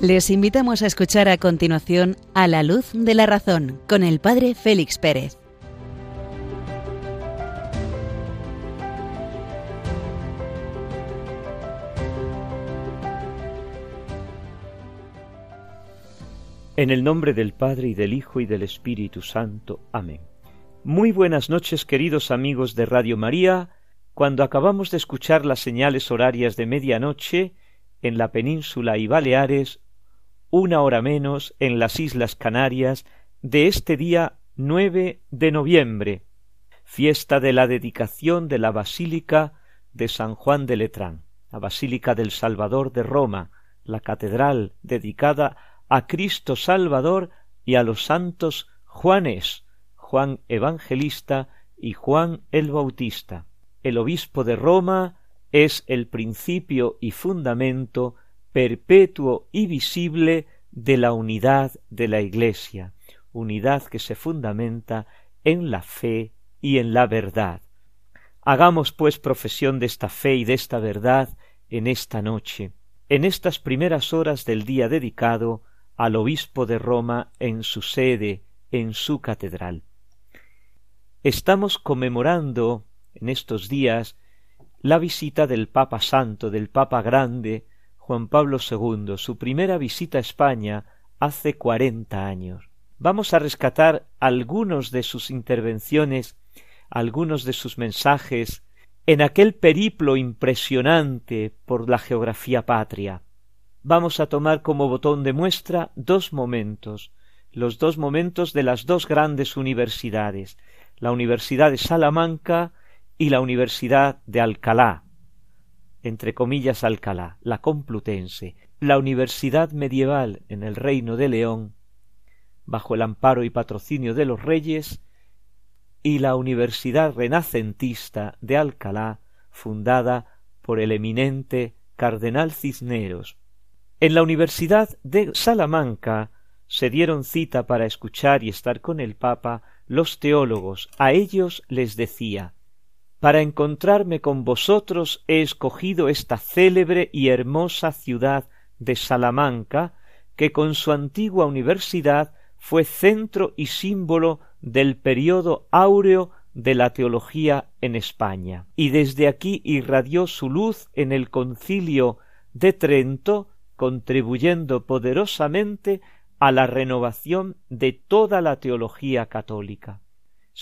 Les invitamos a escuchar a continuación A la luz de la razón con el Padre Félix Pérez. En el nombre del Padre y del Hijo y del Espíritu Santo. Amén. Muy buenas noches queridos amigos de Radio María. Cuando acabamos de escuchar las señales horarias de medianoche en la península y Baleares, una hora menos en las Islas Canarias de este día 9 de noviembre, fiesta de la dedicación de la Basílica de San Juan de Letrán, la Basílica del Salvador de Roma, la catedral dedicada a Cristo Salvador y a los santos Juanes, Juan Evangelista y Juan el Bautista. El obispo de Roma es el principio y fundamento perpetuo y visible de la unidad de la Iglesia, unidad que se fundamenta en la fe y en la verdad. Hagamos pues profesión de esta fe y de esta verdad en esta noche, en estas primeras horas del día dedicado al obispo de Roma en su sede, en su catedral. Estamos conmemorando en estos días la visita del Papa Santo, del Papa Grande, Juan Pablo II, su primera visita a España hace cuarenta años. Vamos a rescatar algunos de sus intervenciones, algunos de sus mensajes, en aquel periplo impresionante por la geografía patria vamos a tomar como botón de muestra dos momentos, los dos momentos de las dos grandes universidades, la Universidad de Salamanca y la Universidad de Alcalá, entre comillas Alcalá, la Complutense, la Universidad medieval en el Reino de León, bajo el amparo y patrocinio de los reyes, y la Universidad renacentista de Alcalá, fundada por el eminente Cardenal Cisneros, en la Universidad de Salamanca se dieron cita para escuchar y estar con el Papa los teólogos. A ellos les decía Para encontrarme con vosotros he escogido esta célebre y hermosa ciudad de Salamanca, que con su antigua universidad fue centro y símbolo del periodo áureo de la teología en España, y desde aquí irradió su luz en el concilio de Trento contribuyendo poderosamente a la renovación de toda la teología católica.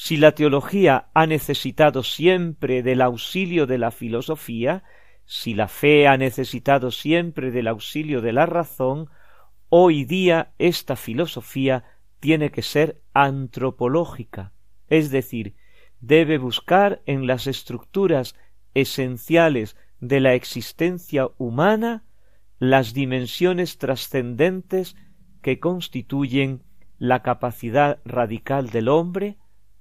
Si la teología ha necesitado siempre del auxilio de la filosofía, si la fe ha necesitado siempre del auxilio de la razón, hoy día esta filosofía tiene que ser antropológica, es decir, debe buscar en las estructuras esenciales de la existencia humana las dimensiones trascendentes que constituyen la capacidad radical del hombre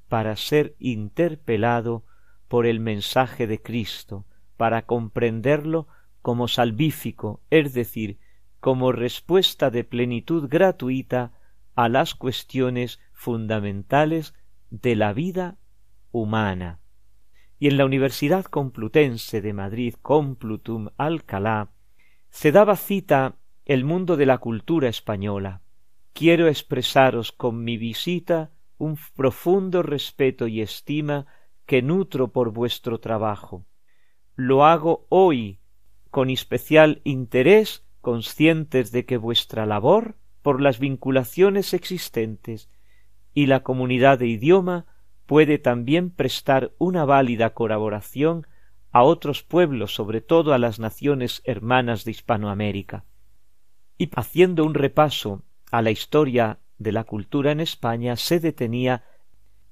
para ser interpelado por el mensaje de Cristo, para comprenderlo como salvífico, es decir, como respuesta de plenitud gratuita a las cuestiones fundamentales de la vida humana. Y en la Universidad Complutense de Madrid, Complutum Alcalá, se daba cita el mundo de la cultura española. Quiero expresaros con mi visita un profundo respeto y estima que nutro por vuestro trabajo. Lo hago hoy con especial interés, conscientes de que vuestra labor, por las vinculaciones existentes y la comunidad de idioma, puede también prestar una válida colaboración a otros pueblos, sobre todo a las naciones hermanas de Hispanoamérica. Y haciendo un repaso a la historia de la cultura en España, se detenía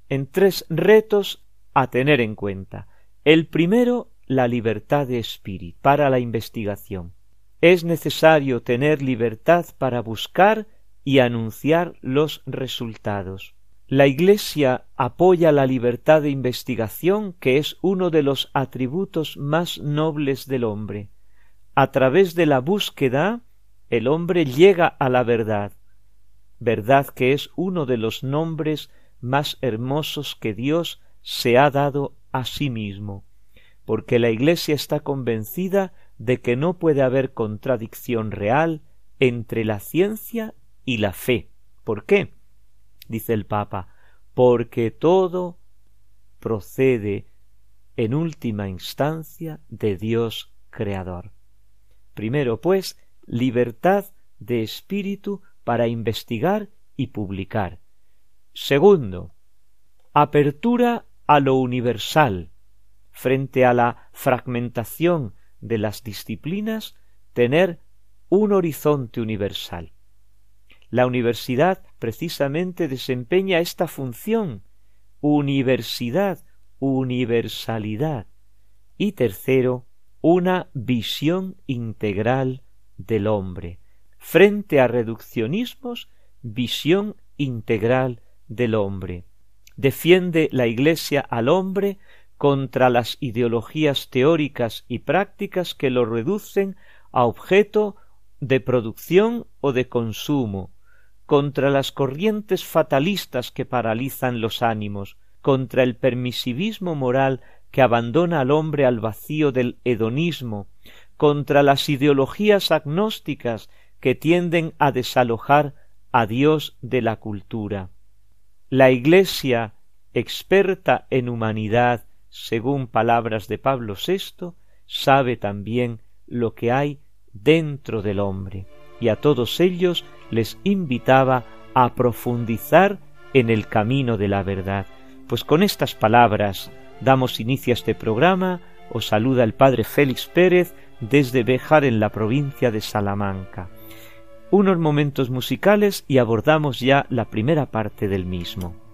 en tres retos a tener en cuenta. El primero, la libertad de espíritu para la investigación. Es necesario tener libertad para buscar y anunciar los resultados. La Iglesia apoya la libertad de investigación, que es uno de los atributos más nobles del hombre. A través de la búsqueda, el hombre llega a la verdad, verdad que es uno de los nombres más hermosos que Dios se ha dado a sí mismo, porque la Iglesia está convencida de que no puede haber contradicción real entre la ciencia y la fe. ¿Por qué? dice el Papa, porque todo procede en última instancia de Dios Creador. Primero, pues, libertad de espíritu para investigar y publicar. Segundo, apertura a lo universal. Frente a la fragmentación de las disciplinas, tener un horizonte universal. La universidad precisamente desempeña esta función, universidad, universalidad. Y tercero, una visión integral del hombre. Frente a reduccionismos, visión integral del hombre. Defiende la Iglesia al hombre contra las ideologías teóricas y prácticas que lo reducen a objeto de producción o de consumo, contra las corrientes fatalistas que paralizan los ánimos, contra el permisivismo moral que abandona al hombre al vacío del hedonismo, contra las ideologías agnósticas que tienden a desalojar a Dios de la cultura. La Iglesia, experta en humanidad, según palabras de Pablo VI, sabe también lo que hay dentro del hombre, y a todos ellos les invitaba a profundizar en el camino de la verdad. Pues con estas palabras damos inicio a este programa. Os saluda el Padre Félix Pérez desde Bejar en la provincia de Salamanca. Unos momentos musicales y abordamos ya la primera parte del mismo.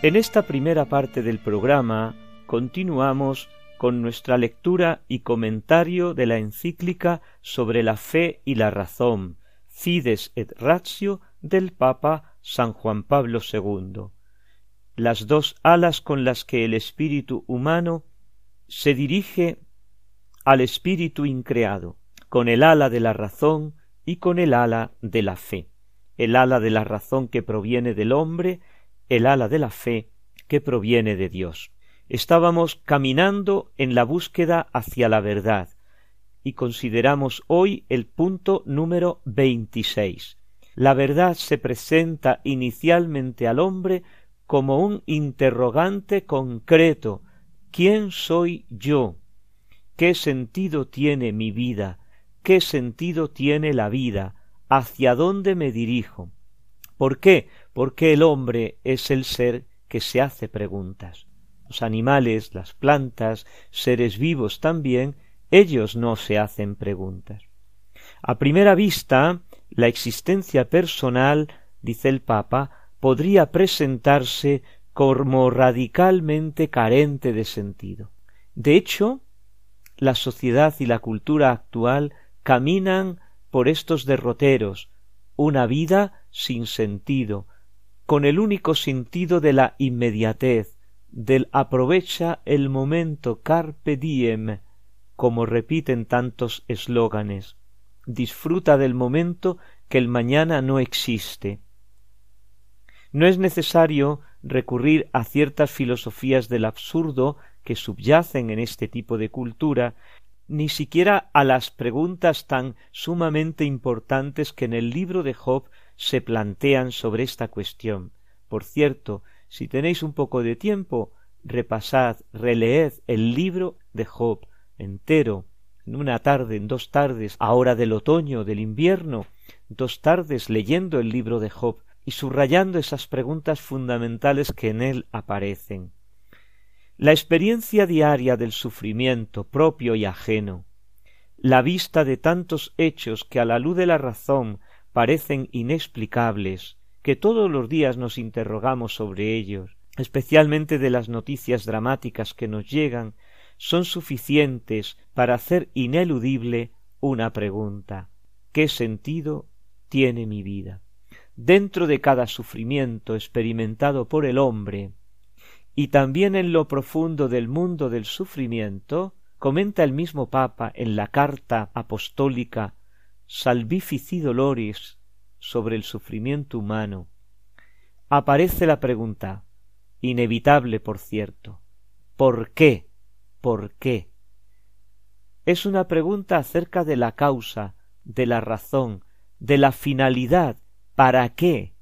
En esta primera parte del programa continuamos con nuestra lectura y comentario de la encíclica sobre la fe y la razón, Fides et Ratio del Papa San Juan Pablo II. Las dos alas con las que el espíritu humano se dirige al espíritu increado, con el ala de la razón y con el ala de la fe. El ala de la razón que proviene del hombre el ala de la fe que proviene de Dios. Estábamos caminando en la búsqueda hacia la verdad y consideramos hoy el punto número veintiséis. La verdad se presenta inicialmente al hombre como un interrogante concreto ¿Quién soy yo? ¿Qué sentido tiene mi vida? ¿Qué sentido tiene la vida? ¿Hacia dónde me dirijo? ¿Por qué? Porque el hombre es el ser que se hace preguntas. Los animales, las plantas, seres vivos también, ellos no se hacen preguntas. A primera vista, la existencia personal, dice el Papa, podría presentarse como radicalmente carente de sentido. De hecho, la sociedad y la cultura actual caminan por estos derroteros, una vida sin sentido, con el único sentido de la inmediatez, del aprovecha el momento carpe diem, como repiten tantos eslóganes. Disfruta del momento que el mañana no existe. No es necesario recurrir a ciertas filosofías del absurdo que subyacen en este tipo de cultura, ni siquiera a las preguntas tan sumamente importantes que en el libro de Job se plantean sobre esta cuestión. Por cierto, si tenéis un poco de tiempo, repasad, releed el libro de Job entero, en una tarde, en dos tardes, ahora del otoño, del invierno, dos tardes leyendo el libro de Job y subrayando esas preguntas fundamentales que en él aparecen. La experiencia diaria del sufrimiento propio y ajeno, la vista de tantos hechos que a la luz de la razón parecen inexplicables, que todos los días nos interrogamos sobre ellos, especialmente de las noticias dramáticas que nos llegan, son suficientes para hacer ineludible una pregunta ¿Qué sentido tiene mi vida? Dentro de cada sufrimiento experimentado por el hombre, y también en lo profundo del mundo del sufrimiento, comenta el mismo Papa en la carta apostólica Salvifici Dolores sobre el sufrimiento humano, aparece la pregunta, inevitable por cierto, ¿por qué? ¿Por qué? Es una pregunta acerca de la causa, de la razón, de la finalidad, ¿para qué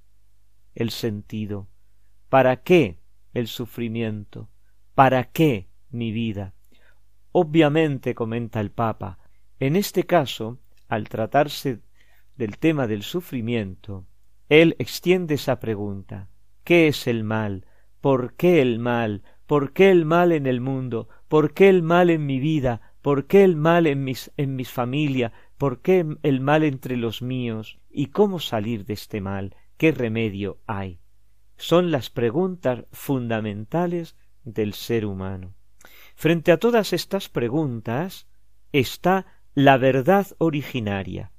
el sentido? ¿Para qué el sufrimiento. ¿Para qué mi vida? Obviamente, comenta el Papa, en este caso, al tratarse del tema del sufrimiento, él extiende esa pregunta ¿Qué es el mal? ¿Por qué el mal? ¿Por qué el mal en el mundo? ¿Por qué el mal en mi vida? ¿Por qué el mal en mis, en mis familia? ¿Por qué el mal entre los míos? ¿Y cómo salir de este mal? ¿Qué remedio hay? son las preguntas fundamentales del ser humano. Frente a todas estas preguntas está la verdad originaria,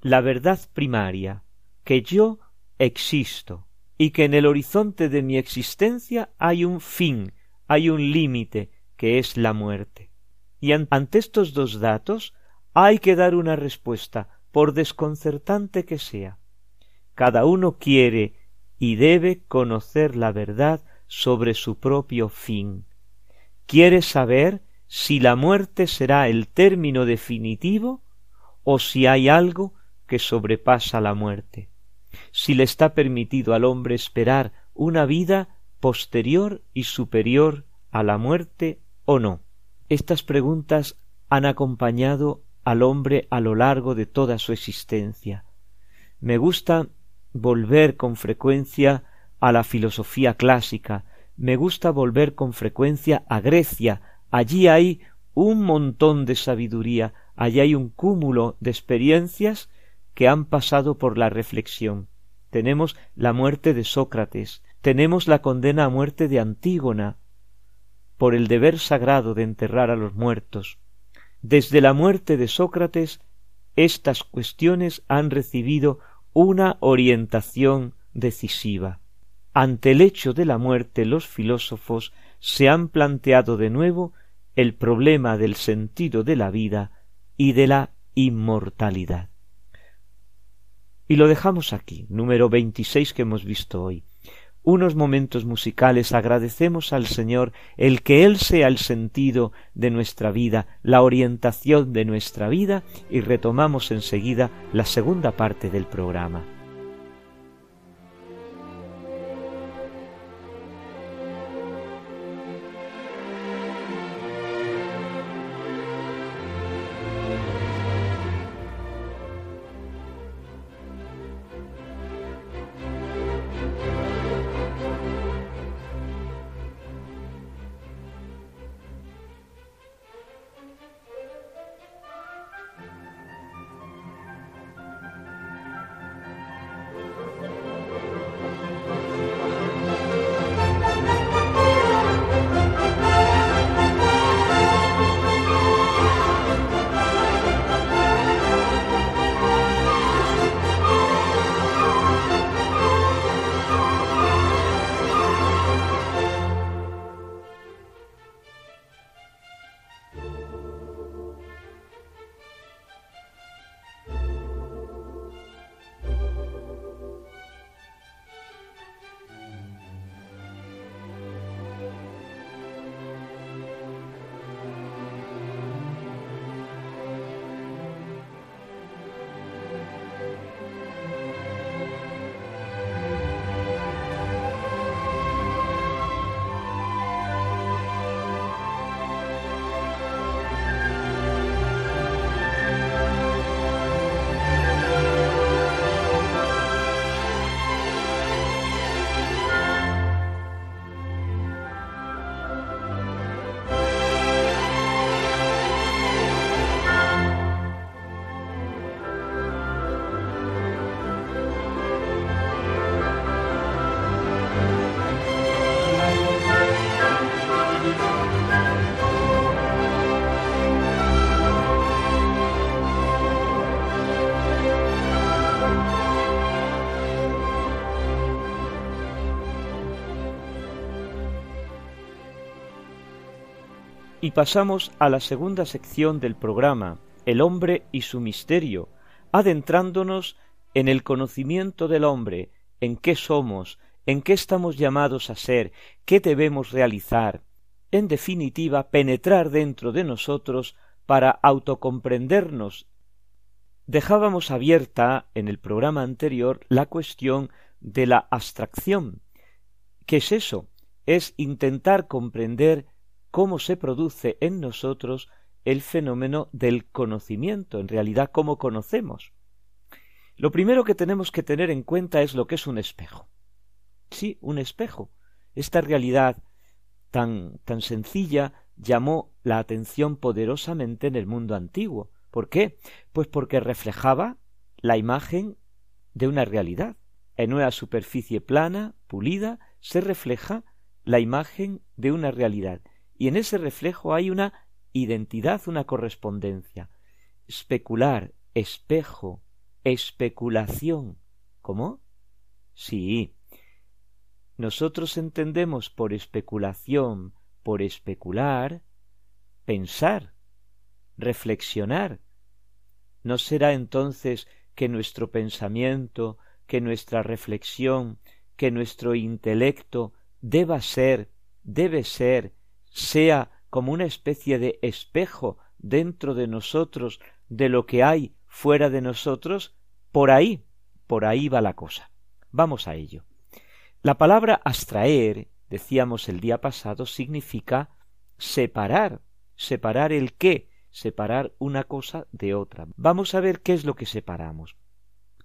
la verdad primaria, que yo existo y que en el horizonte de mi existencia hay un fin, hay un límite, que es la muerte. Y ante estos dos datos hay que dar una respuesta, por desconcertante que sea. Cada uno quiere y debe conocer la verdad sobre su propio fin. Quiere saber si la muerte será el término definitivo o si hay algo que sobrepasa la muerte, si le está permitido al hombre esperar una vida posterior y superior a la muerte o no. Estas preguntas han acompañado al hombre a lo largo de toda su existencia. Me gusta volver con frecuencia a la filosofía clásica, me gusta volver con frecuencia a Grecia, allí hay un montón de sabiduría, allí hay un cúmulo de experiencias que han pasado por la reflexión. Tenemos la muerte de Sócrates, tenemos la condena a muerte de Antígona, por el deber sagrado de enterrar a los muertos. Desde la muerte de Sócrates, estas cuestiones han recibido una orientación decisiva. Ante el hecho de la muerte los filósofos se han planteado de nuevo el problema del sentido de la vida y de la inmortalidad. Y lo dejamos aquí, número veintiséis que hemos visto hoy unos momentos musicales agradecemos al Señor el que Él sea el sentido de nuestra vida, la orientación de nuestra vida y retomamos enseguida la segunda parte del programa. Y pasamos a la segunda sección del programa, El hombre y su misterio, adentrándonos en el conocimiento del hombre, en qué somos, en qué estamos llamados a ser, qué debemos realizar, en definitiva, penetrar dentro de nosotros para autocomprendernos. Dejábamos abierta en el programa anterior la cuestión de la abstracción. ¿Qué es eso? Es intentar comprender cómo se produce en nosotros el fenómeno del conocimiento, en realidad cómo conocemos. Lo primero que tenemos que tener en cuenta es lo que es un espejo. Sí, un espejo. Esta realidad tan, tan sencilla llamó la atención poderosamente en el mundo antiguo. ¿Por qué? Pues porque reflejaba la imagen de una realidad. En una superficie plana, pulida, se refleja la imagen de una realidad. Y en ese reflejo hay una identidad, una correspondencia. Especular, espejo, especulación. ¿Cómo? Sí. Nosotros entendemos por especulación, por especular, pensar, reflexionar. ¿No será entonces que nuestro pensamiento, que nuestra reflexión, que nuestro intelecto deba ser, debe ser, sea como una especie de espejo dentro de nosotros de lo que hay fuera de nosotros, por ahí, por ahí va la cosa. Vamos a ello. La palabra abstraer, decíamos el día pasado, significa separar, separar el qué, separar una cosa de otra. Vamos a ver qué es lo que separamos.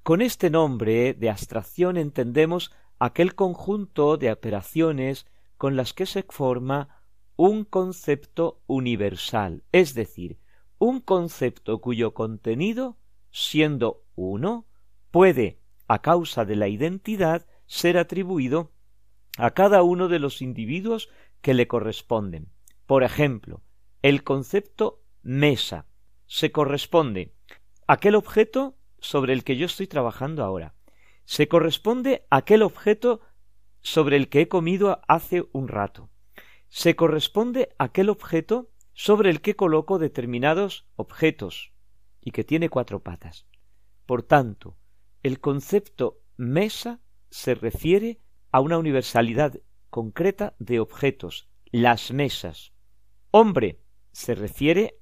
Con este nombre de abstracción entendemos aquel conjunto de operaciones con las que se forma un concepto universal, es decir, un concepto cuyo contenido, siendo uno, puede, a causa de la identidad, ser atribuido a cada uno de los individuos que le corresponden. Por ejemplo, el concepto mesa se corresponde a aquel objeto sobre el que yo estoy trabajando ahora. Se corresponde a aquel objeto sobre el que he comido hace un rato. Se corresponde a aquel objeto sobre el que coloco determinados objetos y que tiene cuatro patas. Por tanto, el concepto mesa se refiere a una universalidad concreta de objetos, las mesas. Hombre se refiere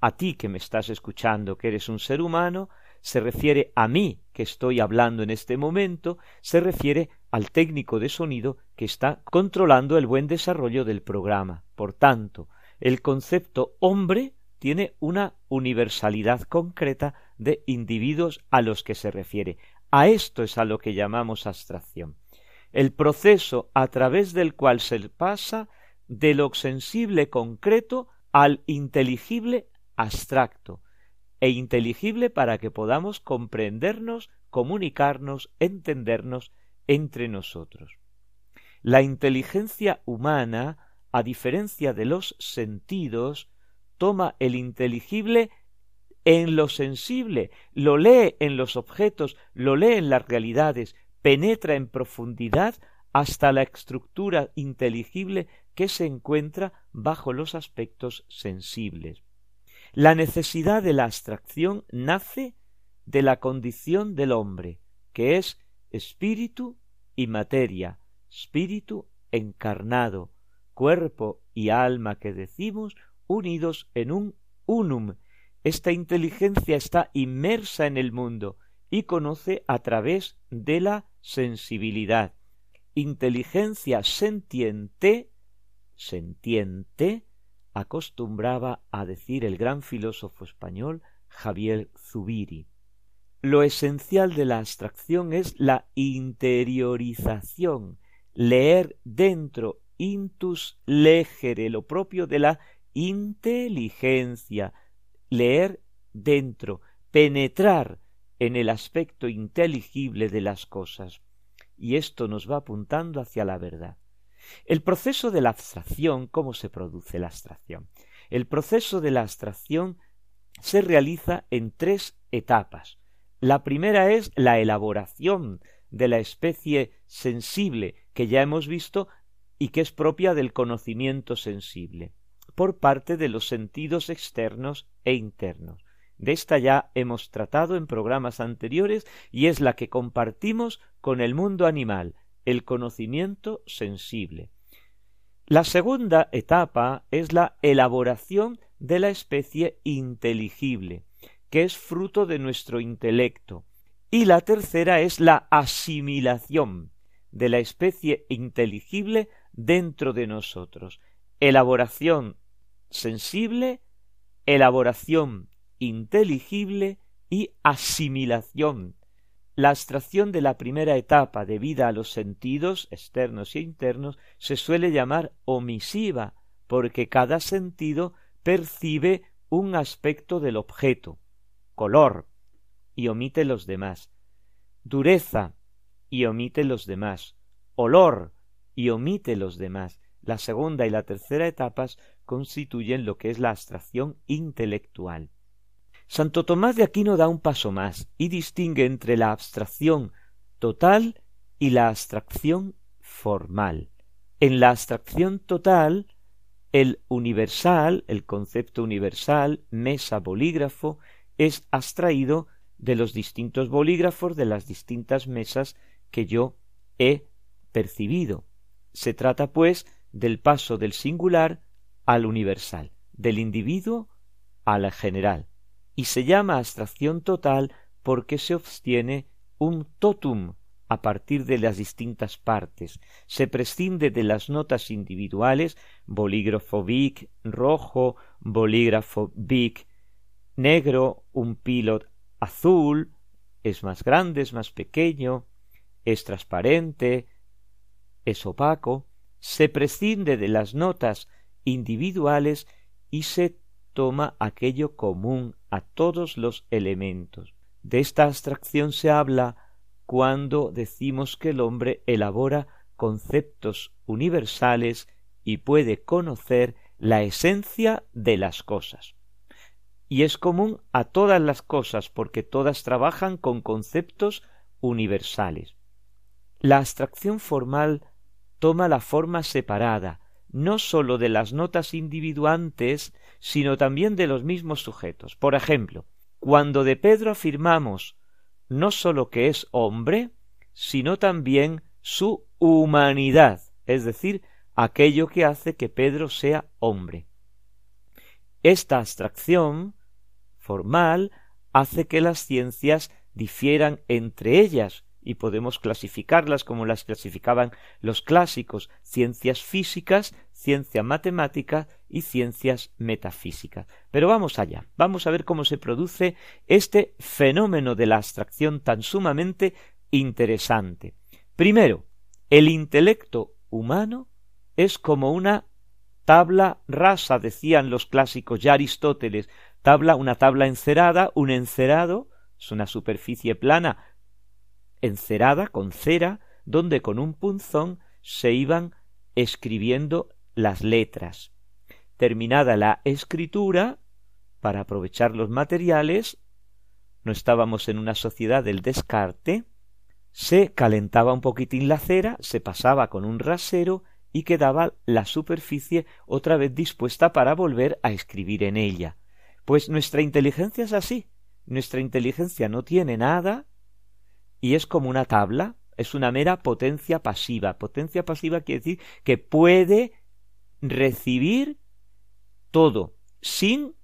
a ti que me estás escuchando, que eres un ser humano, se refiere a mí que estoy hablando en este momento, se refiere al técnico de sonido que está controlando el buen desarrollo del programa. Por tanto, el concepto hombre tiene una universalidad concreta de individuos a los que se refiere. A esto es a lo que llamamos abstracción. El proceso a través del cual se pasa de lo sensible concreto al inteligible abstracto, e inteligible para que podamos comprendernos, comunicarnos, entendernos entre nosotros. La inteligencia humana a diferencia de los sentidos, toma el inteligible en lo sensible, lo lee en los objetos, lo lee en las realidades, penetra en profundidad hasta la estructura inteligible que se encuentra bajo los aspectos sensibles. La necesidad de la abstracción nace de la condición del hombre, que es espíritu y materia, espíritu encarnado, cuerpo y alma que decimos unidos en un unum. Esta inteligencia está inmersa en el mundo y conoce a través de la sensibilidad. Inteligencia sentiente, sentiente, acostumbraba a decir el gran filósofo español Javier Zubiri. Lo esencial de la abstracción es la interiorización, leer dentro intus legere, lo propio de la inteligencia, leer dentro, penetrar en el aspecto inteligible de las cosas. Y esto nos va apuntando hacia la verdad. El proceso de la abstracción, ¿cómo se produce la abstracción? El proceso de la abstracción se realiza en tres etapas. La primera es la elaboración de la especie sensible que ya hemos visto y que es propia del conocimiento sensible. por parte de los sentidos externos e internos. De esta ya hemos tratado en programas anteriores y es la que compartimos con el mundo animal, el conocimiento sensible. La segunda etapa es la elaboración de la especie inteligible, que es fruto de nuestro intelecto. Y la tercera es la asimilación de la especie inteligible dentro de nosotros. Elaboración sensible, elaboración inteligible y asimilación. La abstracción de la primera etapa debida a los sentidos externos e internos se suele llamar omisiva, porque cada sentido percibe un aspecto del objeto, color, y omite los demás, dureza, y omite los demás, olor, y omite los demás. La segunda y la tercera etapas constituyen lo que es la abstracción intelectual. Santo Tomás de Aquino da un paso más y distingue entre la abstracción total y la abstracción formal. En la abstracción total, el universal, el concepto universal, mesa, bolígrafo, es abstraído de los distintos bolígrafos de las distintas mesas que yo he percibido. Se trata, pues, del paso del singular al universal, del individuo al general y se llama abstracción total porque se obtiene un totum a partir de las distintas partes, se prescinde de las notas individuales, bolígrafo Bic rojo, bolígrafo Bic negro, un pilot azul, es más grande, es más pequeño, es transparente, es opaco, se prescinde de las notas individuales y se toma aquello común a todos los elementos. De esta abstracción se habla cuando decimos que el hombre elabora conceptos universales y puede conocer la esencia de las cosas. Y es común a todas las cosas porque todas trabajan con conceptos universales. La abstracción formal toma la forma separada, no sólo de las notas individuantes, sino también de los mismos sujetos. Por ejemplo, cuando de Pedro afirmamos no sólo que es hombre, sino también su humanidad, es decir, aquello que hace que Pedro sea hombre. Esta abstracción formal hace que las ciencias difieran entre ellas, y podemos clasificarlas como las clasificaban los clásicos, ciencias físicas, ciencia matemática y ciencias metafísicas. Pero vamos allá, vamos a ver cómo se produce este fenómeno de la abstracción tan sumamente interesante. Primero, el intelecto humano es como una tabla rasa, decían los clásicos ya Aristóteles, tabla, una tabla encerada, un encerado, es una superficie plana encerada con cera, donde con un punzón se iban escribiendo las letras. Terminada la escritura, para aprovechar los materiales, no estábamos en una sociedad del descarte, se calentaba un poquitín la cera, se pasaba con un rasero y quedaba la superficie otra vez dispuesta para volver a escribir en ella. Pues nuestra inteligencia es así. Nuestra inteligencia no tiene nada, y es como una tabla, es una mera potencia pasiva. Potencia pasiva quiere decir que puede recibir todo sin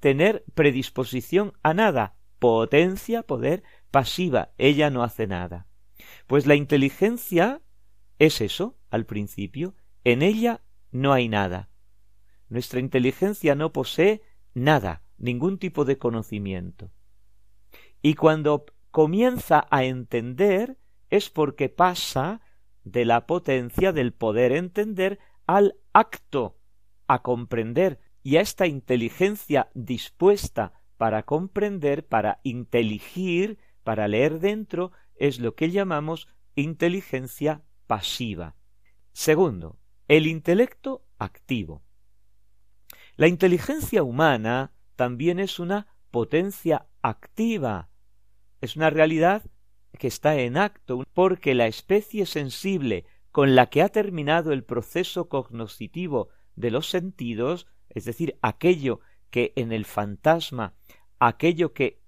tener predisposición a nada. Potencia, poder pasiva. Ella no hace nada. Pues la inteligencia es eso, al principio. En ella no hay nada. Nuestra inteligencia no posee nada, ningún tipo de conocimiento. Y cuando comienza a entender es porque pasa de la potencia del poder entender al acto, a comprender, y a esta inteligencia dispuesta para comprender, para inteligir, para leer dentro, es lo que llamamos inteligencia pasiva. Segundo, el intelecto activo. La inteligencia humana también es una potencia activa, es una realidad que está en acto, porque la especie sensible con la que ha terminado el proceso cognoscitivo de los sentidos es decir, aquello que en el fantasma, aquello que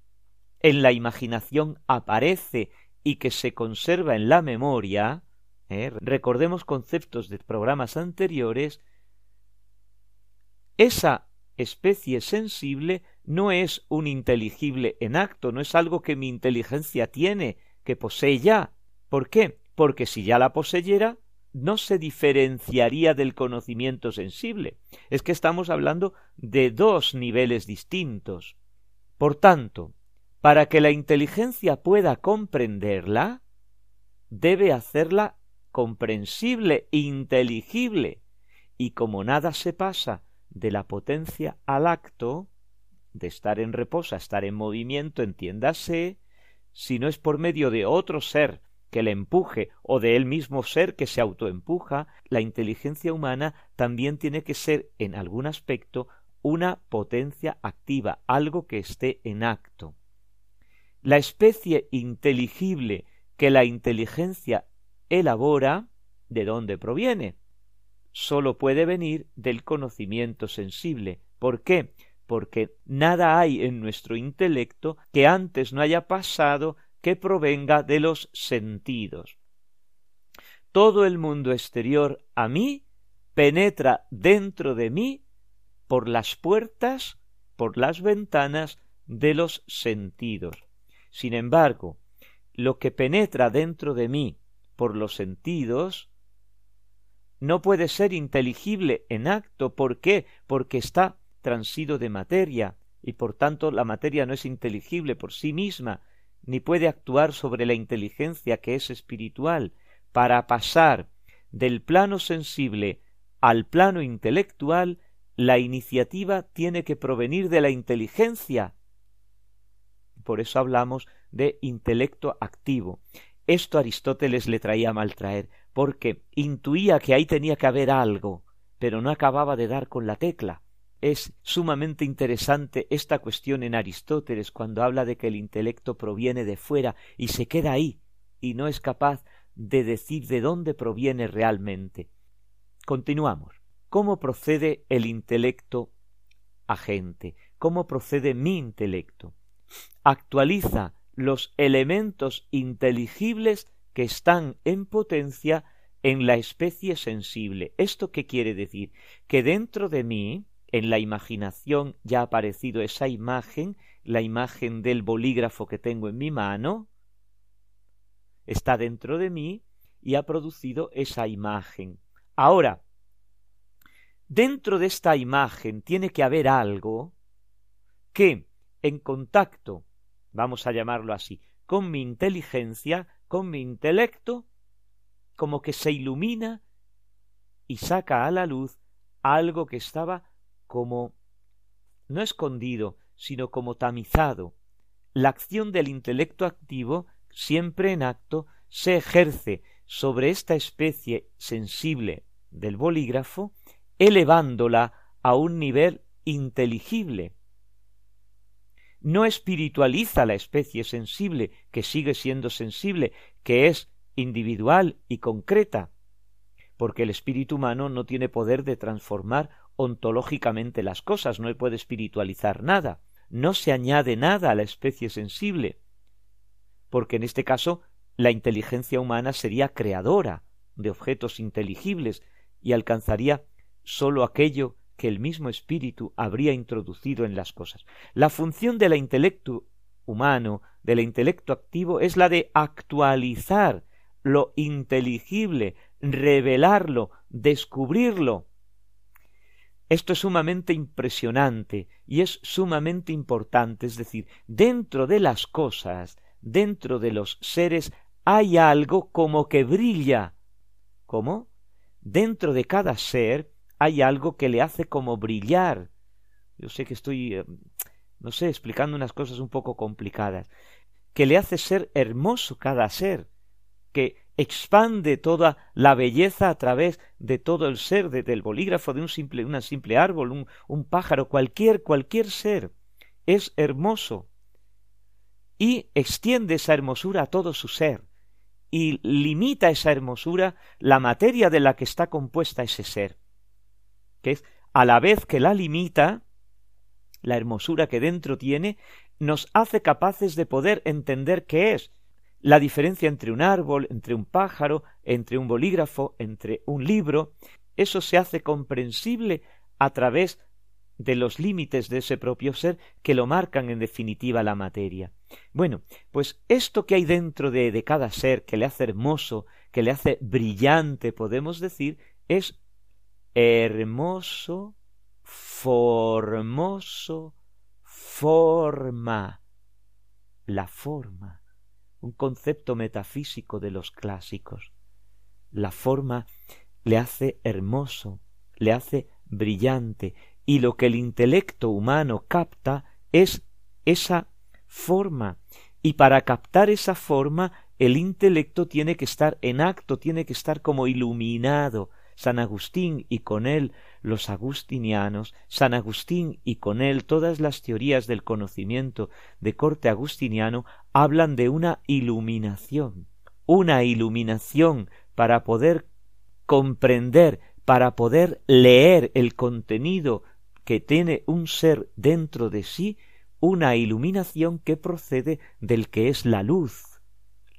en la imaginación aparece y que se conserva en la memoria, ¿eh? recordemos conceptos de programas anteriores, esa especie sensible no es un inteligible en acto, no es algo que mi inteligencia tiene, que posee ya. ¿Por qué? Porque si ya la poseyera, no se diferenciaría del conocimiento sensible. Es que estamos hablando de dos niveles distintos. Por tanto, para que la inteligencia pueda comprenderla, debe hacerla comprensible, inteligible, y como nada se pasa de la potencia al acto, de estar en reposo a estar en movimiento, entiéndase, si no es por medio de otro ser que le empuje o de él mismo ser que se autoempuja, la inteligencia humana también tiene que ser en algún aspecto una potencia activa, algo que esté en acto. La especie inteligible que la inteligencia elabora, ¿de dónde proviene? Sólo puede venir del conocimiento sensible. ¿Por qué? Porque nada hay en nuestro intelecto que antes no haya pasado que provenga de los sentidos. Todo el mundo exterior a mí penetra dentro de mí por las puertas, por las ventanas de los sentidos. Sin embargo, lo que penetra dentro de mí por los sentidos no puede ser inteligible en acto. ¿Por qué? Porque está transido de materia, y por tanto la materia no es inteligible por sí misma, ni puede actuar sobre la inteligencia que es espiritual, para pasar del plano sensible al plano intelectual, la iniciativa tiene que provenir de la inteligencia. Por eso hablamos de intelecto activo. Esto Aristóteles le traía mal traer, porque intuía que ahí tenía que haber algo, pero no acababa de dar con la tecla. Es sumamente interesante esta cuestión en Aristóteles cuando habla de que el intelecto proviene de fuera y se queda ahí y no es capaz de decir de dónde proviene realmente. Continuamos. ¿Cómo procede el intelecto agente? ¿Cómo procede mi intelecto? Actualiza los elementos inteligibles que están en potencia en la especie sensible. ¿Esto qué quiere decir? Que dentro de mí en la imaginación ya ha aparecido esa imagen, la imagen del bolígrafo que tengo en mi mano, está dentro de mí y ha producido esa imagen. Ahora, dentro de esta imagen tiene que haber algo que, en contacto, vamos a llamarlo así, con mi inteligencia, con mi intelecto, como que se ilumina y saca a la luz algo que estaba como no escondido, sino como tamizado. La acción del intelecto activo, siempre en acto, se ejerce sobre esta especie sensible del bolígrafo, elevándola a un nivel inteligible. No espiritualiza la especie sensible, que sigue siendo sensible, que es individual y concreta, porque el espíritu humano no tiene poder de transformar ontológicamente las cosas, no puede espiritualizar nada, no se añade nada a la especie sensible, porque en este caso la inteligencia humana sería creadora de objetos inteligibles y alcanzaría sólo aquello que el mismo espíritu habría introducido en las cosas. La función del intelecto humano, del intelecto activo, es la de actualizar lo inteligible, revelarlo, descubrirlo, esto es sumamente impresionante y es sumamente importante, es decir, dentro de las cosas, dentro de los seres, hay algo como que brilla. ¿Cómo? Dentro de cada ser hay algo que le hace como brillar. Yo sé que estoy, eh, no sé, explicando unas cosas un poco complicadas, que le hace ser hermoso cada ser, que expande toda la belleza a través de todo el ser, desde el bolígrafo de un simple, un simple árbol, un, pájaro, cualquier, cualquier ser. Es hermoso. Y extiende esa hermosura a todo su ser. Y limita esa hermosura la materia de la que está compuesta ese ser, que es a la vez que la limita, la hermosura que dentro tiene, nos hace capaces de poder entender qué es la diferencia entre un árbol, entre un pájaro, entre un bolígrafo, entre un libro, eso se hace comprensible a través de los límites de ese propio ser que lo marcan en definitiva la materia. Bueno, pues esto que hay dentro de, de cada ser, que le hace hermoso, que le hace brillante, podemos decir, es hermoso, formoso, forma, la forma, un concepto metafísico de los clásicos. La forma le hace hermoso, le hace brillante, y lo que el intelecto humano capta es esa forma, y para captar esa forma el intelecto tiene que estar en acto, tiene que estar como iluminado. San Agustín y con él los agustinianos, San Agustín y con él todas las teorías del conocimiento de corte agustiniano hablan de una iluminación, una iluminación para poder comprender, para poder leer el contenido que tiene un ser dentro de sí, una iluminación que procede del que es la luz,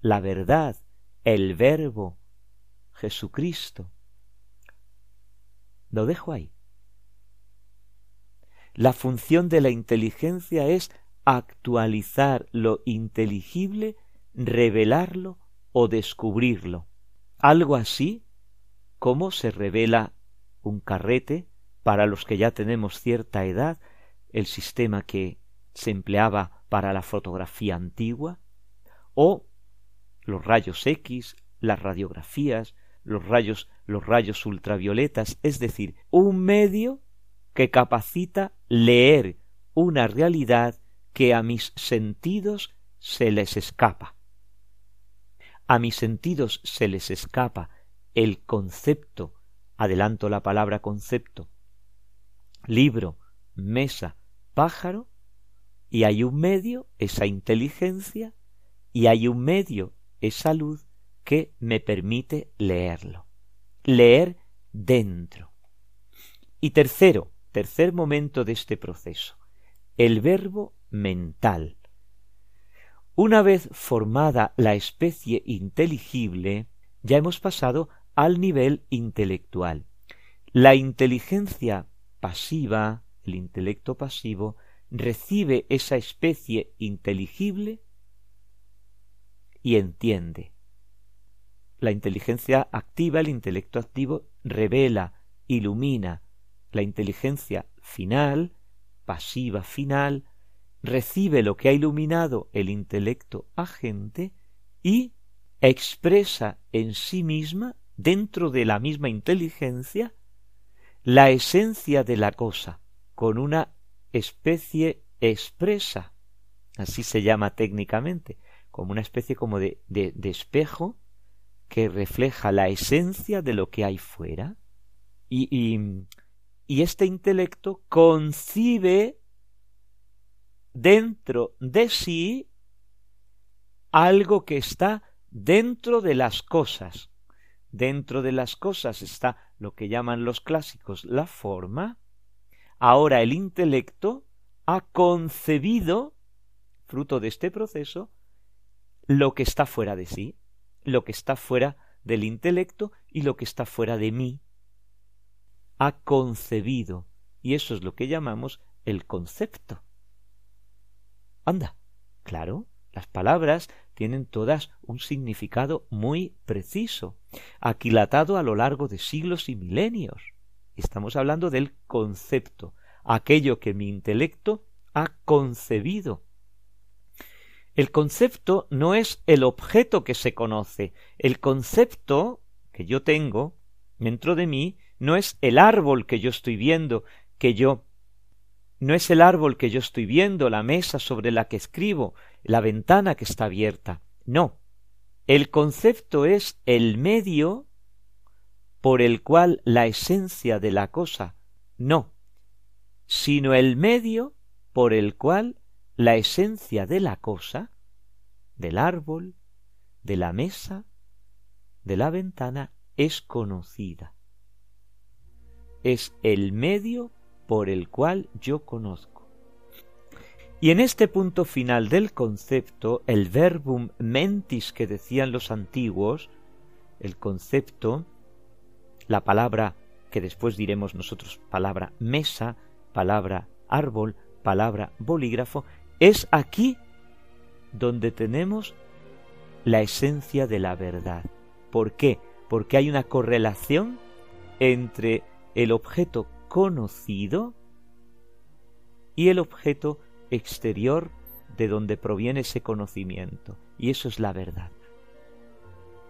la verdad, el verbo, Jesucristo. Lo dejo ahí. La función de la inteligencia es actualizar lo inteligible, revelarlo o descubrirlo. Algo así como se revela un carrete para los que ya tenemos cierta edad, el sistema que se empleaba para la fotografía antigua, o los rayos X, las radiografías, los rayos, los rayos ultravioletas, es decir, un medio que capacita leer una realidad que a mis sentidos se les escapa. A mis sentidos se les escapa el concepto, adelanto la palabra concepto, libro, mesa, pájaro, y hay un medio, esa inteligencia, y hay un medio, esa luz, que me permite leerlo. Leer dentro. Y tercero, tercer momento de este proceso, el verbo mental. Una vez formada la especie inteligible, ya hemos pasado al nivel intelectual. La inteligencia pasiva, el intelecto pasivo, recibe esa especie inteligible y entiende. La inteligencia activa, el intelecto activo, revela, ilumina. La inteligencia final, pasiva final, recibe lo que ha iluminado el intelecto agente y expresa en sí misma, dentro de la misma inteligencia, la esencia de la cosa con una especie expresa, así se llama técnicamente, como una especie como de, de, de espejo que refleja la esencia de lo que hay fuera. Y, y, y este intelecto concibe dentro de sí algo que está dentro de las cosas. Dentro de las cosas está lo que llaman los clásicos la forma, ahora el intelecto ha concebido, fruto de este proceso, lo que está fuera de sí, lo que está fuera del intelecto y lo que está fuera de mí. Ha concebido, y eso es lo que llamamos el concepto. Anda, claro, las palabras tienen todas un significado muy preciso, aquilatado a lo largo de siglos y milenios. Estamos hablando del concepto, aquello que mi intelecto ha concebido. El concepto no es el objeto que se conoce, el concepto que yo tengo dentro de mí no es el árbol que yo estoy viendo, que yo no es el árbol que yo estoy viendo, la mesa sobre la que escribo, la ventana que está abierta. No. El concepto es el medio por el cual la esencia de la cosa no, sino el medio por el cual la esencia de la cosa, del árbol, de la mesa, de la ventana, es conocida. es el medio por el cual yo conozco. Y en este punto final del concepto, el verbum mentis que decían los antiguos, el concepto, la palabra que después diremos nosotros palabra mesa, palabra árbol, palabra bolígrafo, es aquí donde tenemos la esencia de la verdad. ¿Por qué? Porque hay una correlación entre el objeto conocido y el objeto exterior de donde proviene ese conocimiento. Y eso es la verdad.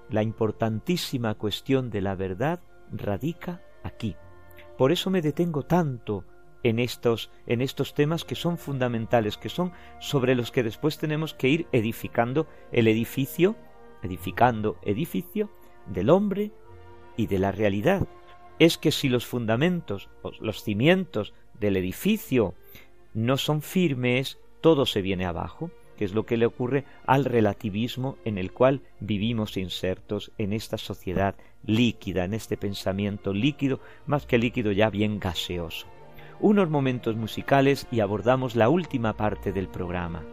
La importantísima cuestión de la verdad radica aquí. Por eso me detengo tanto en estos, en estos temas que son fundamentales, que son sobre los que después tenemos que ir edificando el edificio, edificando edificio del hombre y de la realidad. Es que si los fundamentos, los cimientos del edificio no son firmes, todo se viene abajo, que es lo que le ocurre al relativismo en el cual vivimos insertos en esta sociedad líquida, en este pensamiento líquido, más que líquido ya bien gaseoso unos momentos musicales y abordamos la última parte del programa.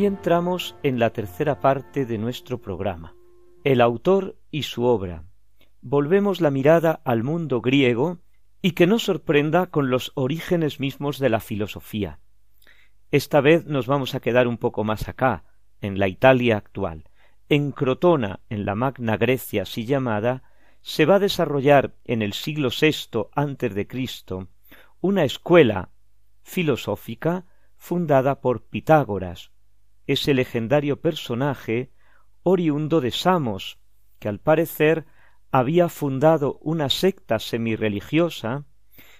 Y entramos en la tercera parte de nuestro programa, el autor y su obra. Volvemos la mirada al mundo griego y que nos sorprenda con los orígenes mismos de la filosofía. Esta vez nos vamos a quedar un poco más acá, en la Italia actual. En Crotona, en la Magna Grecia así llamada, se va a desarrollar en el siglo VI antes de Cristo una escuela filosófica fundada por Pitágoras, ese legendario personaje oriundo de Samos, que al parecer había fundado una secta semirreligiosa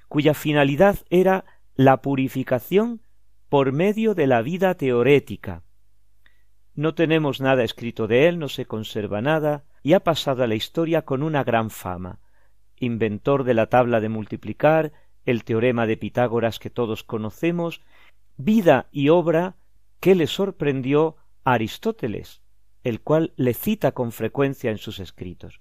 cuya finalidad era la purificación por medio de la vida teorética. No tenemos nada escrito de él, no se conserva nada, y ha pasado a la historia con una gran fama. Inventor de la tabla de multiplicar, el teorema de Pitágoras que todos conocemos, vida y obra que le sorprendió a Aristóteles, el cual le cita con frecuencia en sus escritos.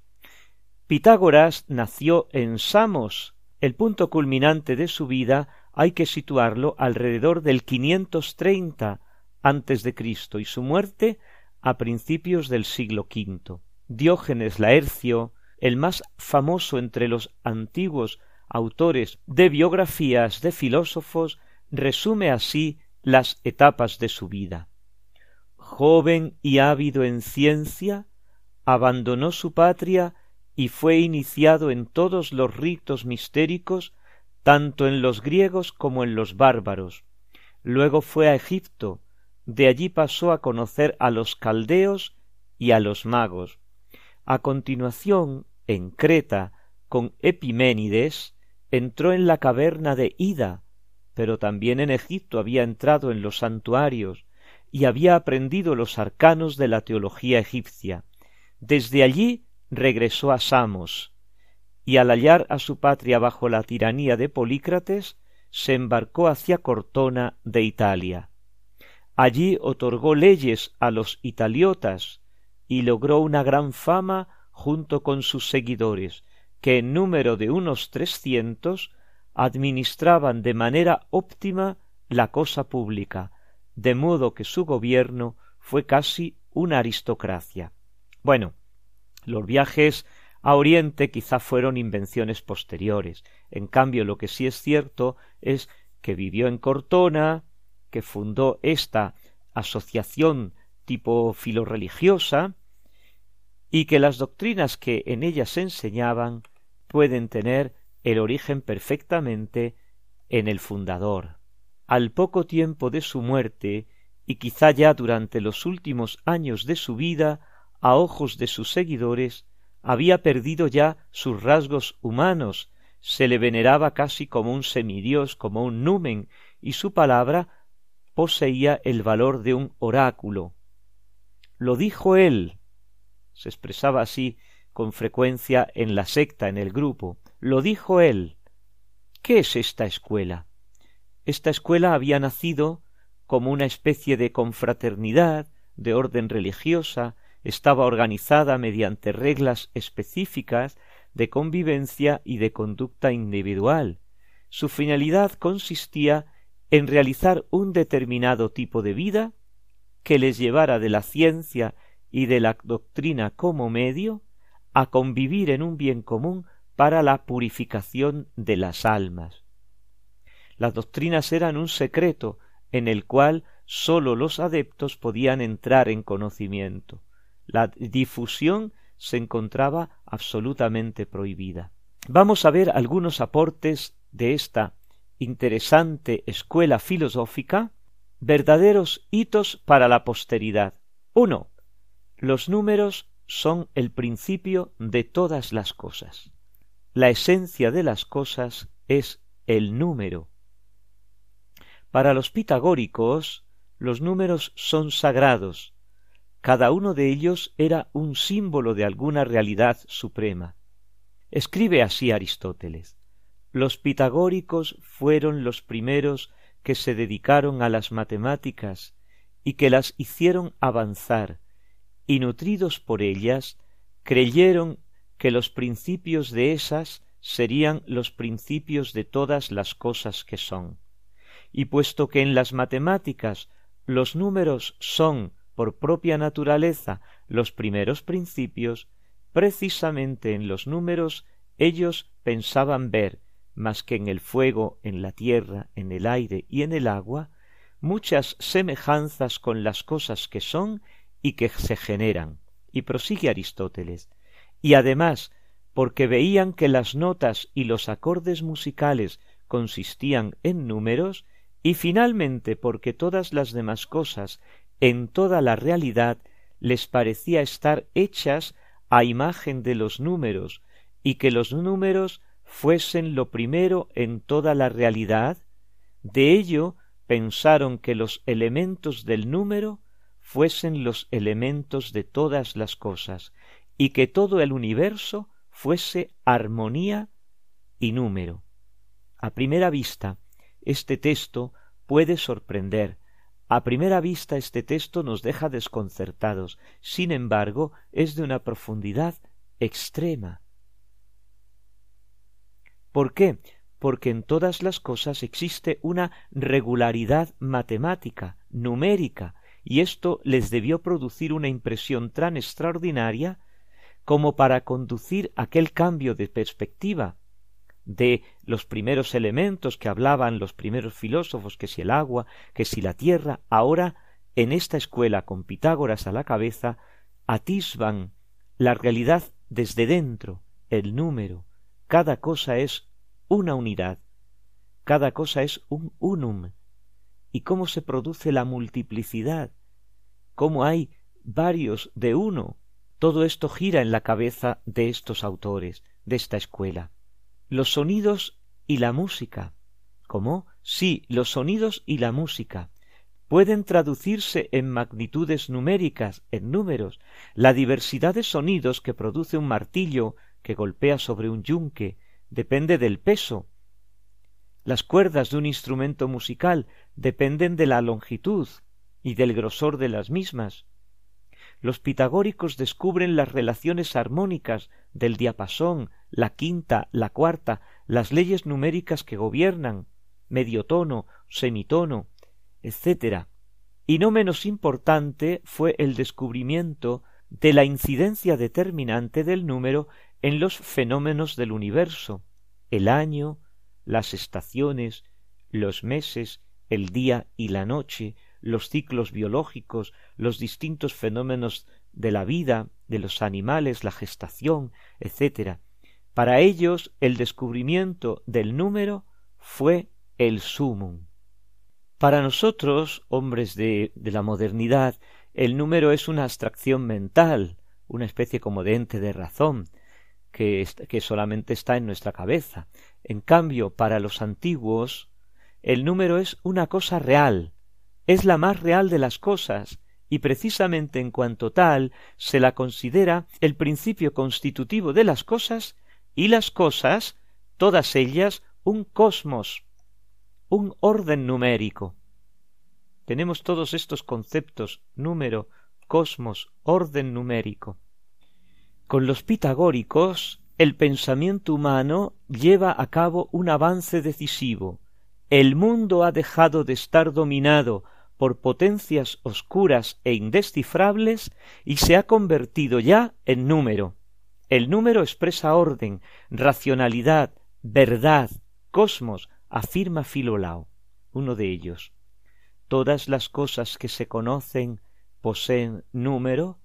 Pitágoras nació en Samos. El punto culminante de su vida hay que situarlo alrededor del 530 antes de Cristo y su muerte a principios del siglo V. Diógenes Laercio, el más famoso entre los antiguos autores de biografías de filósofos, resume así las etapas de su vida. Joven y ávido en ciencia, abandonó su patria y fue iniciado en todos los ritos mistéricos, tanto en los griegos como en los bárbaros. Luego fue a Egipto, de allí pasó a conocer a los caldeos y a los magos. A continuación, en Creta, con Epiménides, entró en la caverna de Ida, pero también en Egipto había entrado en los santuarios y había aprendido los arcanos de la teología egipcia. Desde allí regresó a Samos, y al hallar a su patria bajo la tiranía de Polícrates, se embarcó hacia Cortona de Italia. Allí otorgó leyes a los italiotas y logró una gran fama junto con sus seguidores, que en número de unos trescientos administraban de manera óptima la cosa pública, de modo que su gobierno fue casi una aristocracia. Bueno, los viajes a Oriente quizá fueron invenciones posteriores. En cambio, lo que sí es cierto es que vivió en Cortona, que fundó esta asociación tipo filoreligiosa, y que las doctrinas que en ella se enseñaban pueden tener el origen perfectamente en el fundador. Al poco tiempo de su muerte, y quizá ya durante los últimos años de su vida, a ojos de sus seguidores, había perdido ya sus rasgos humanos, se le veneraba casi como un semidios, como un numen, y su palabra poseía el valor de un oráculo. Lo dijo él, se expresaba así con frecuencia en la secta, en el grupo. Lo dijo él. ¿Qué es esta escuela? Esta escuela había nacido como una especie de confraternidad, de orden religiosa, estaba organizada mediante reglas específicas de convivencia y de conducta individual. Su finalidad consistía en realizar un determinado tipo de vida que les llevara de la ciencia y de la doctrina como medio a convivir en un bien común para la purificación de las almas. Las doctrinas eran un secreto en el cual sólo los adeptos podían entrar en conocimiento. La difusión se encontraba absolutamente prohibida. Vamos a ver algunos aportes de esta interesante escuela filosófica, verdaderos hitos para la posteridad. Uno, los números son el principio de todas las cosas. La esencia de las cosas es el número. Para los pitagóricos, los números son sagrados. Cada uno de ellos era un símbolo de alguna realidad suprema. Escribe así Aristóteles. Los pitagóricos fueron los primeros que se dedicaron a las matemáticas y que las hicieron avanzar, y nutridos por ellas, creyeron que los principios de esas serían los principios de todas las cosas que son. Y puesto que en las matemáticas los números son por propia naturaleza los primeros principios, precisamente en los números ellos pensaban ver, más que en el fuego, en la tierra, en el aire y en el agua, muchas semejanzas con las cosas que son y que se generan. Y prosigue Aristóteles. Y además, porque veían que las notas y los acordes musicales consistían en números, y finalmente porque todas las demás cosas en toda la realidad les parecía estar hechas a imagen de los números, y que los números fuesen lo primero en toda la realidad, de ello pensaron que los elementos del número fuesen los elementos de todas las cosas, y que todo el universo fuese armonía y número. A primera vista, este texto puede sorprender. A primera vista este texto nos deja desconcertados. Sin embargo, es de una profundidad extrema. ¿Por qué? Porque en todas las cosas existe una regularidad matemática, numérica, y esto les debió producir una impresión tan extraordinaria como para conducir aquel cambio de perspectiva de los primeros elementos que hablaban los primeros filósofos, que si el agua, que si la tierra, ahora en esta escuela con Pitágoras a la cabeza, atisban la realidad desde dentro, el número, cada cosa es una unidad, cada cosa es un unum, y cómo se produce la multiplicidad, cómo hay varios de uno, todo esto gira en la cabeza de estos autores, de esta escuela. Los sonidos y la música. ¿Cómo? Sí, los sonidos y la música pueden traducirse en magnitudes numéricas, en números. La diversidad de sonidos que produce un martillo que golpea sobre un yunque depende del peso. Las cuerdas de un instrumento musical dependen de la longitud y del grosor de las mismas. Los pitagóricos descubren las relaciones armónicas del diapasón, la quinta, la cuarta, las leyes numéricas que gobiernan, medio tono, semitono, etc. Y no menos importante fue el descubrimiento de la incidencia determinante del número en los fenómenos del universo, el año, las estaciones, los meses, el día y la noche, los ciclos biológicos, los distintos fenómenos de la vida, de los animales, la gestación, etc. Para ellos el descubrimiento del número fue el sumum. Para nosotros, hombres de, la modernidad, el número es una abstracción mental, una especie como de ente de razón, que, que solamente está en nuestra cabeza. En cambio, para los antiguos, el número es una cosa real, es la más real de las cosas, y precisamente en cuanto tal se la considera el principio constitutivo de las cosas, y las cosas, todas ellas, un cosmos, un orden numérico. Tenemos todos estos conceptos, número, cosmos, orden numérico. Con los pitagóricos, el pensamiento humano lleva a cabo un avance decisivo. El mundo ha dejado de estar dominado por potencias oscuras e indescifrables y se ha convertido ya en número. El número expresa orden, racionalidad, verdad, cosmos, afirma Filolao, uno de ellos. Todas las cosas que se conocen poseen número,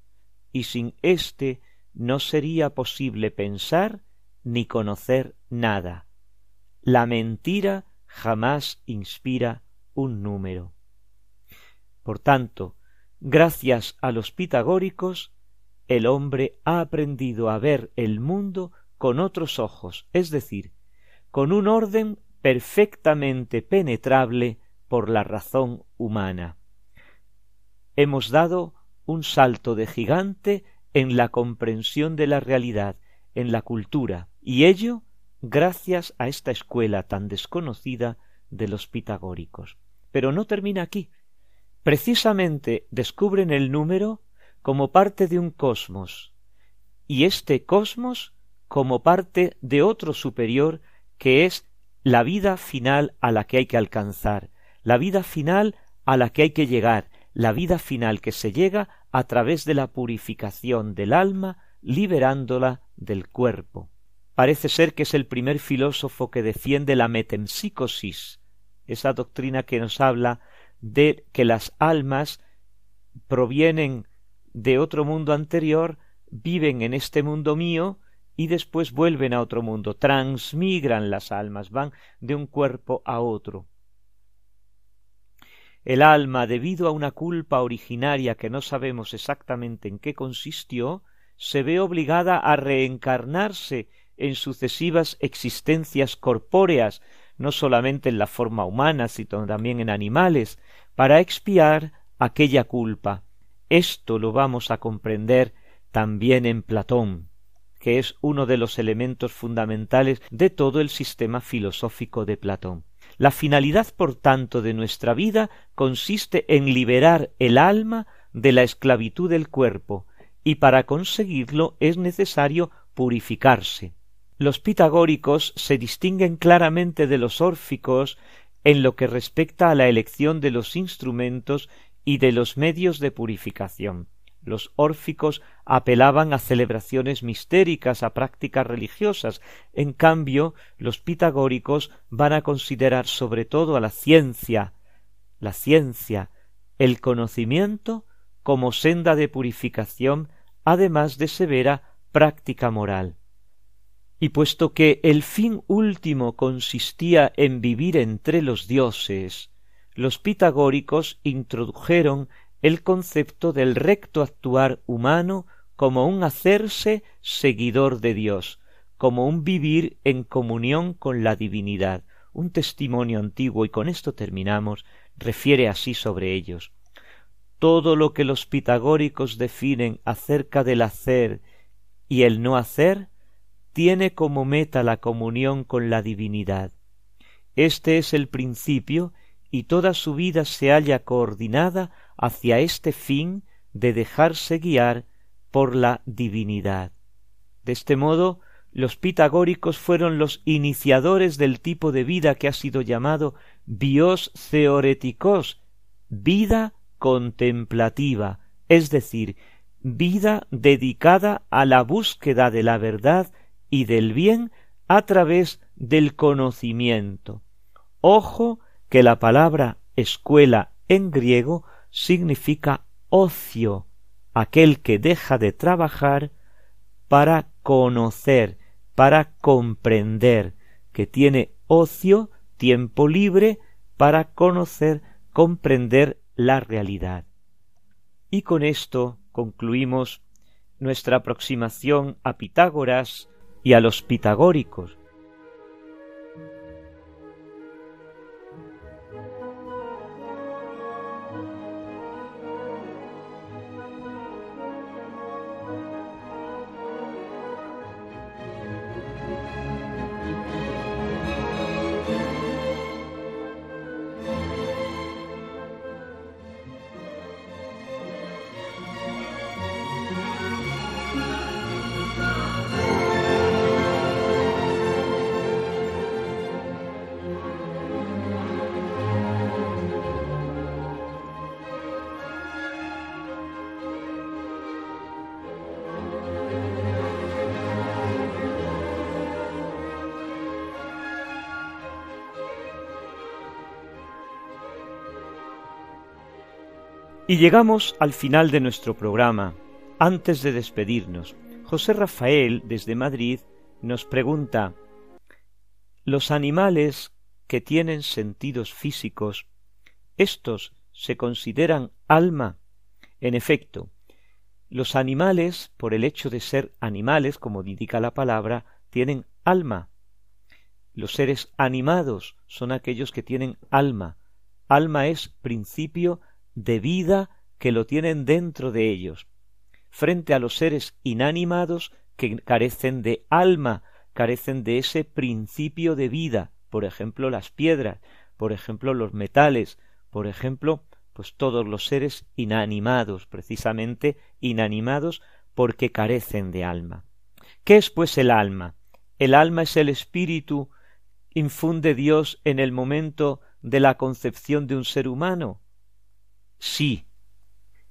y sin éste no sería posible pensar ni conocer nada. La mentira jamás inspira un número. Por tanto, gracias a los pitagóricos, el hombre ha aprendido a ver el mundo con otros ojos, es decir, con un orden perfectamente penetrable por la razón humana. Hemos dado un salto de gigante en la comprensión de la realidad, en la cultura, y ello gracias a esta escuela tan desconocida de los pitagóricos. Pero no termina aquí precisamente descubren el número como parte de un cosmos, y este cosmos como parte de otro superior que es la vida final a la que hay que alcanzar, la vida final a la que hay que llegar, la vida final que se llega a través de la purificación del alma, liberándola del cuerpo. Parece ser que es el primer filósofo que defiende la metempsicosis, esa doctrina que nos habla de que las almas provienen de otro mundo anterior, viven en este mundo mío y después vuelven a otro mundo, transmigran las almas, van de un cuerpo a otro. El alma, debido a una culpa originaria que no sabemos exactamente en qué consistió, se ve obligada a reencarnarse en sucesivas existencias corpóreas no solamente en la forma humana, sino también en animales, para expiar aquella culpa. Esto lo vamos a comprender también en Platón, que es uno de los elementos fundamentales de todo el sistema filosófico de Platón. La finalidad, por tanto, de nuestra vida consiste en liberar el alma de la esclavitud del cuerpo, y para conseguirlo es necesario purificarse. Los pitagóricos se distinguen claramente de los órficos en lo que respecta a la elección de los instrumentos y de los medios de purificación. Los órficos apelaban a celebraciones mistéricas, a prácticas religiosas. En cambio, los pitagóricos van a considerar sobre todo a la ciencia, la ciencia, el conocimiento como senda de purificación, además de severa práctica moral. Y puesto que el fin último consistía en vivir entre los dioses, los pitagóricos introdujeron el concepto del recto actuar humano como un hacerse seguidor de Dios, como un vivir en comunión con la divinidad. Un testimonio antiguo, y con esto terminamos, refiere así sobre ellos todo lo que los pitagóricos definen acerca del hacer y el no hacer tiene como meta la comunión con la divinidad. Este es el principio y toda su vida se halla coordinada hacia este fin de dejarse guiar por la divinidad. De este modo, los pitagóricos fueron los iniciadores del tipo de vida que ha sido llamado bios theoreticos, vida contemplativa, es decir, vida dedicada a la búsqueda de la verdad y del bien a través del conocimiento. Ojo que la palabra escuela en griego significa ocio, aquel que deja de trabajar para conocer, para comprender, que tiene ocio, tiempo libre, para conocer, comprender la realidad. Y con esto concluimos nuestra aproximación a Pitágoras y a los pitagóricos, Y llegamos al final de nuestro programa. Antes de despedirnos, José Rafael, desde Madrid, nos pregunta ¿Los animales que tienen sentidos físicos, estos se consideran alma? En efecto, los animales, por el hecho de ser animales, como indica la palabra, tienen alma. Los seres animados son aquellos que tienen alma. Alma es principio de vida que lo tienen dentro de ellos, frente a los seres inanimados que carecen de alma, carecen de ese principio de vida, por ejemplo las piedras, por ejemplo los metales, por ejemplo pues todos los seres inanimados, precisamente inanimados porque carecen de alma. ¿Qué es pues el alma? El alma es el espíritu infunde Dios en el momento de la concepción de un ser humano sí,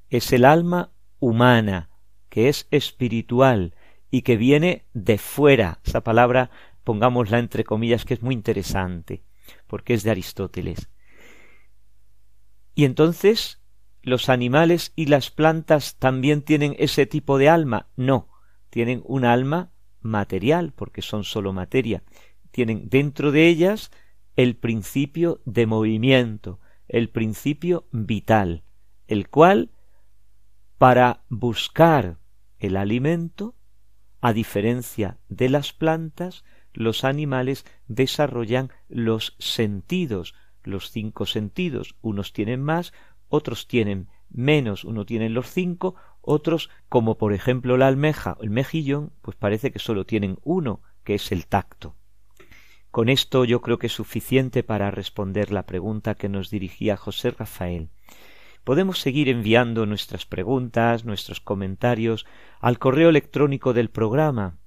es el alma humana, que es espiritual y que viene de fuera. Esa palabra, pongámosla entre comillas, que es muy interesante, porque es de Aristóteles. Y entonces, ¿los animales y las plantas también tienen ese tipo de alma? No, tienen un alma material, porque son sólo materia. Tienen dentro de ellas el principio de movimiento, el principio vital, el cual, para buscar el alimento, a diferencia de las plantas, los animales desarrollan los sentidos, los cinco sentidos. Unos tienen más, otros tienen menos, uno tiene los cinco, otros, como por ejemplo la almeja o el mejillón, pues parece que solo tienen uno, que es el tacto. Con esto yo creo que es suficiente para responder la pregunta que nos dirigía José Rafael. Podemos seguir enviando nuestras preguntas, nuestros comentarios al correo electrónico del programa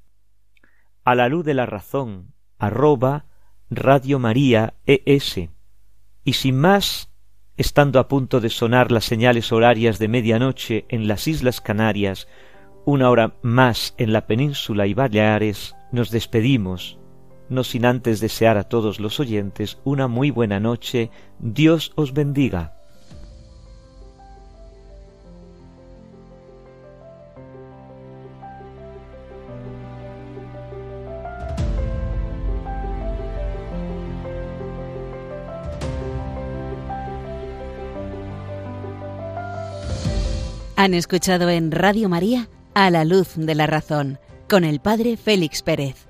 a la luz de la razón arroba Radio María ES. Y sin más, estando a punto de sonar las señales horarias de medianoche en las Islas Canarias, una hora más en la península y Baleares, nos despedimos, no sin antes desear a todos los oyentes una muy buena noche, Dios os bendiga. Han escuchado en Radio María A la Luz de la Razón con el Padre Félix Pérez.